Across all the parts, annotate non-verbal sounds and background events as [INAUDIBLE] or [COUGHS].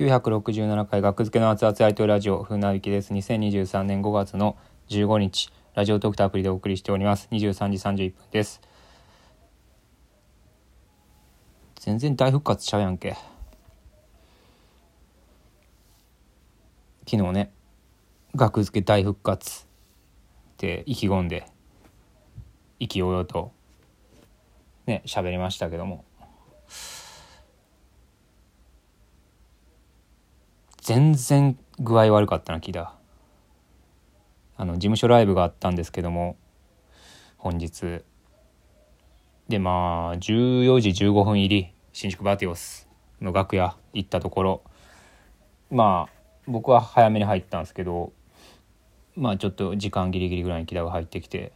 967回学付けの熱々愛とラジオ風なびきです。2023年5月の15日ラジオトークとアプリでお送りしております。23時31分です。全然大復活しちゃうやんけ。昨日ね学付け大復活って意気込んで意気揚々とね喋りましたけども。全然具合悪かったな聞いたあの事務所ライブがあったんですけども本日。でまあ14時15分入り新宿バティオスの楽屋行ったところ。まあ僕は早めに入ったんですけどまあちょっと時間ギリギリぐらいに木田が入ってきて。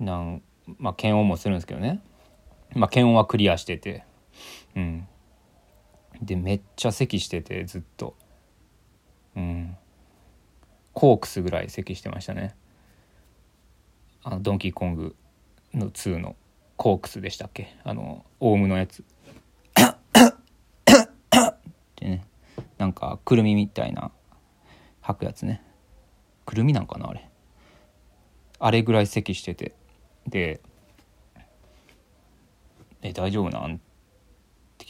なんまあ検温もするんですけどね。まあ検温はクリアしてて。うん。でめっちゃ咳しててずっと。うん。コークスぐらい咳してましたね。あのドンキーコングの2のコークスでしたっけ？あのオウムのやつ。ってねなんかくるみみたいな吐くやつね。くるみなんかなあれ。あれぐらい咳してて。で「え大丈夫なん?」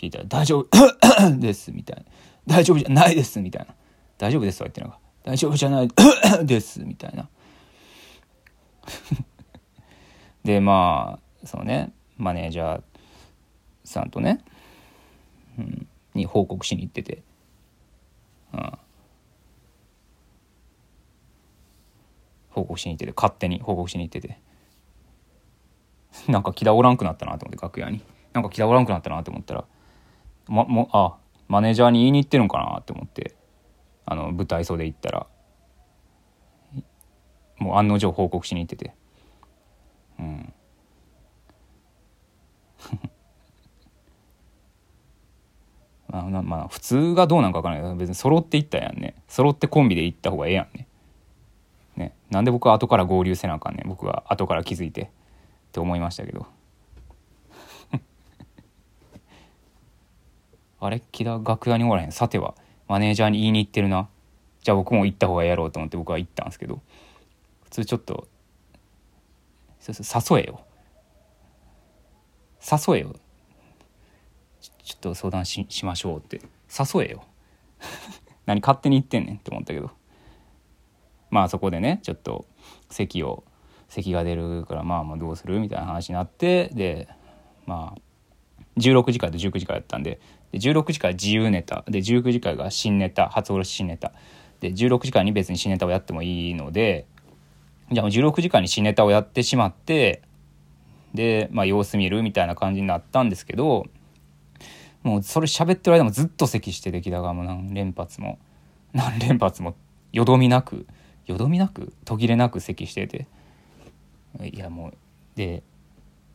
聞いたら「大丈夫 [COUGHS] です」みたいな「大丈夫じゃないです」みたいな「大丈夫ですと」は言ってなんか「大丈夫じゃない [COUGHS] です」みたいな。[LAUGHS] でまあそのね。マネージャーさんとね、うん、に報告しに行ってて、うん、報告しに行ってて。勝手に報告しに行ってて。なんか気だおらんくなったなと思って楽屋に。なんか気だおらんくなったなと思ったらま、もあマネージャーに言いに行ってるんかなって思って。あの舞台袖行ったら。もう案の定報告しに行ってて。うん。[LAUGHS] まあ、まあ普通がどうなんか分からない。けど別に揃って行ったやんね。揃ってコンビで行った方がええやんね。ね。なんで僕は後から合流せなあかんねん。僕は後から気づいてって思いましたけど。あれ木田楽屋におらへん？さてはマネージャーに言いに行ってるな。じゃあ僕も行った方がやろうと思って僕は行ったんですけど。普通ちょっと誘えよ。誘えよ。ちょっと相談しましょうって。誘えよ。[LAUGHS] 何勝手に言ってんねんって思ったけど。まあそこでねちょっと席を席が出るからまあまあどうする？みたいな話になってでまあ16時からと19時からやったんでで16時から自由ネタで19時からが新ネタ初おろし新ネタで16時間に別に新ネタをやってもいいのでじゃあもう16時間に新ネタをやってしまってでまあ様子見るみたいな感じになったんですけどもうそれ喋ってる間もずっと咳して出来高も何連発も。[LAUGHS] 何連発もよどみなくよどみなく途切れなく咳してて。いやもうで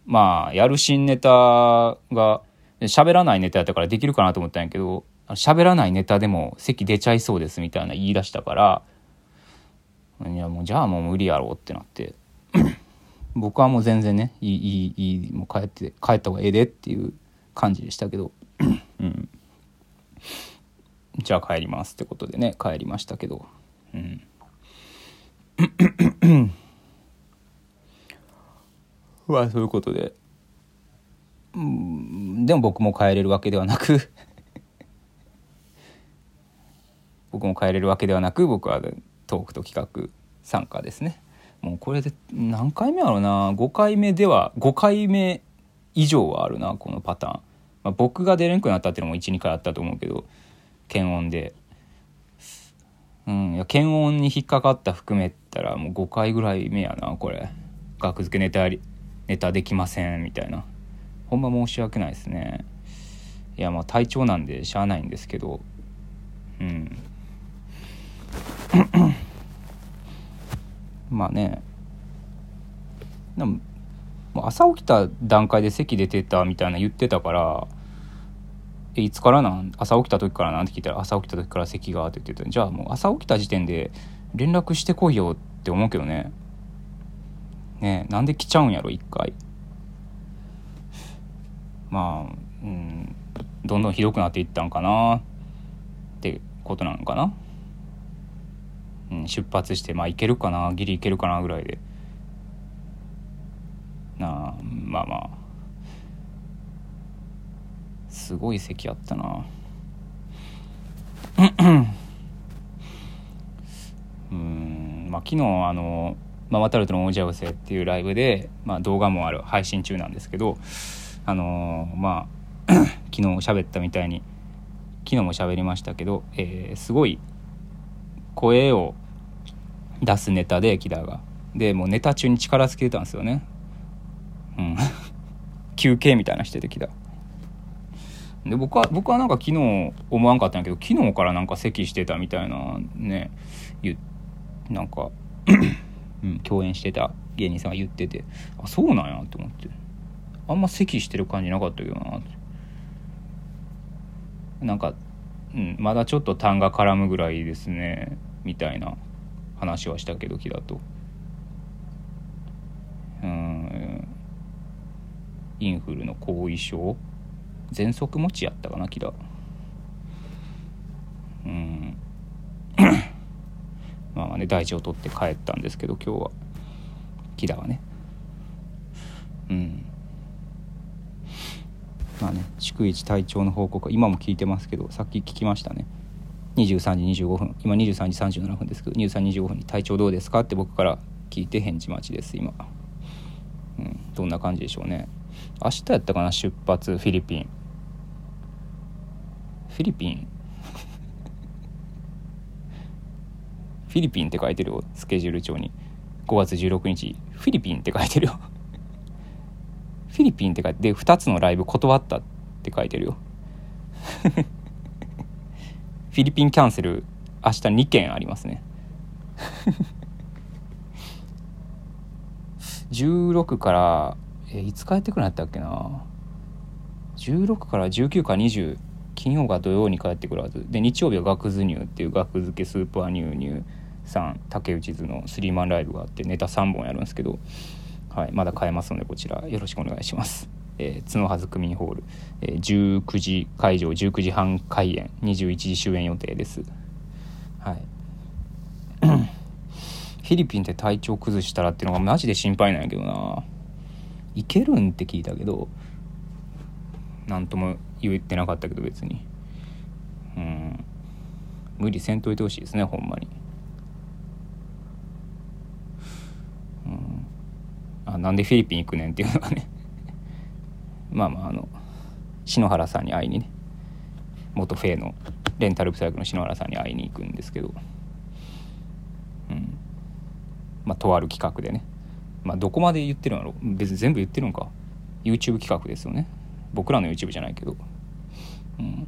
まあやる新ネタが喋らないネタやったからできるかなと思ったんやけど喋らないネタでも席出ちゃいそうですみたいな言い出したからいやもうじゃあもう無理やろうってなって [CLEARS THROAT] 僕はもう全然ねいいいいいいもう帰って帰った方がええでっていう感じでしたけど、[CLEARS THROAT] うん、じゃあ帰りますってことでね帰りましたけどうん。[CLEARS THROAT] [LAUGHS] まあそういうことで。うんでも僕も帰れるわけではなく。[LAUGHS] 僕も帰れるわけではなく僕はトークと企画参加ですね。もうこれで何回目やろうな。5回目では5回目以上はあるなこのパターン、まあ、僕が出れんくなったっていうのも12回あったと思うけど検温で。うんいや検温に引っかかった含めたらもう5回ぐらい目やなこれ。学付けネタあり。ネタできませんみたいな。ほんま申し訳ないですね。いやまあ体調なんでしゃあないんですけど。うん。[COUGHS] まあね。でももう朝起きた段階で席出てたみたいな言ってたから「えいつからなん？朝起きた時からなん?」て聞いたら「朝起きた時から席が」って言ってた。じゃあもう朝起きた時点で連絡してこいよって思うけどね。ねなんで来ちゃうんやろ一回。まあうんどんどんひどくなっていったんかなってことなのかな、うん、出発してまあいけるかなギリいけるかなぐらいで。なあまあまあ。すごい席あったな。うんまあ昨日あのママタルトの王者寄せっていうライブで、まあ、動画もある配信中なんですけどあのー、まあ [COUGHS] 昨日喋ったみたいに昨日も喋りましたけど、えー、すごい声を出すネタで木田が。でもうネタ中に力尽きてたんですよね。うん。[LAUGHS] 休憩みたいなしてて木田で僕は僕はなんか昨日思わんかったんやけど昨日からなんか咳してたみたいなねなんかうん、共演してた芸人さんが言っててあそうなんやと思って。あんま咳してる感じなかったけどななんか、うん、まだちょっと痰が絡むぐらいですねみたいな話はしたけど木だと。うんインフルの後遺症？喘息持ちやったかな木田うん。ね大事を取って帰ったんですけど今日は。木田はね。うん。まあね逐一体調の報告今も聞いてますけどさっき聞きましたね。23時25分。今23時37分ですけど23時25分に「体調どうですか?」って僕から聞いて返事待ちです今、うん、どんな感じでしょうね。明日やったかな？出発フィリピン。フィリピン？フィリピンって書いてるよスケジュール帳に。5月16日。フィリピンって書いてるよ。フィリピンって書いてで2つのライブ断ったって書いてるよ。[LAUGHS] フィリピンキャンセル明日2件ありますね。[LAUGHS] 16からえいつ帰ってくるんやったっけな。16から19か20金曜が土曜に帰ってくるはず。で日曜日は学図乳っていう学付けスーパー乳乳さん竹内図のスリーマンライブがあってネタ3本やるんですけど、はい、まだ買えますのでこちらよろしくお願いします。えー、角はず区民ホール、えー、19時会場19時半開演21時終演予定です。はい。[COUGHS] フィリピンで体調崩したらっていうのがマジで心配なんやけどな。行けるんって聞いたけど何とも言ってなかったけど別に。うん。無理せんといてほしいですねほんまにうんあなんでフィリピン行くねんっていうのがね。[LAUGHS] まあまああの篠原さんに会いにね。元フェイのレンタルブサイクの篠原さんに会いに行くんですけど。うん。まあとある企画でね。まあどこまで言ってるんやろ。う別に全部言ってるんか。YouTube 企画ですよね。僕らの YouTube じゃないけど。うん。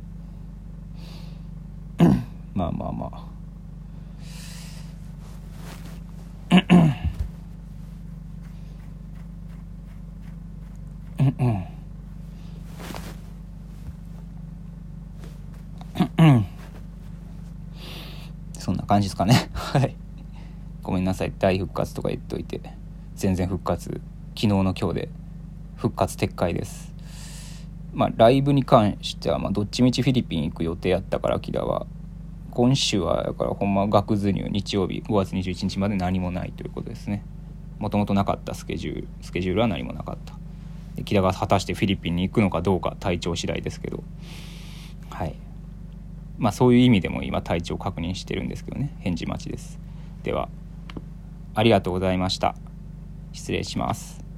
[CLEARS THROAT] まあまあまあうんうんそん。な感じですかねはいごめん。なさい大復活とか言っといて全然復活昨日の今日で復活撤回ですまあ、ライブに関しては、まあ、どっちみちフィリピン行く予定やったからキラは今週はだからほん。ま学図入日曜日5月21日まで何もないということですねもともとなかったスケジュールスケジュールは何もなかった木田が果たしてフィリピンに行くのかどうか体調次第ですけど。はい。まあそういう意味でも今体調確認してるんですけどね。返事待ちです。ではありがとうございました。失礼します。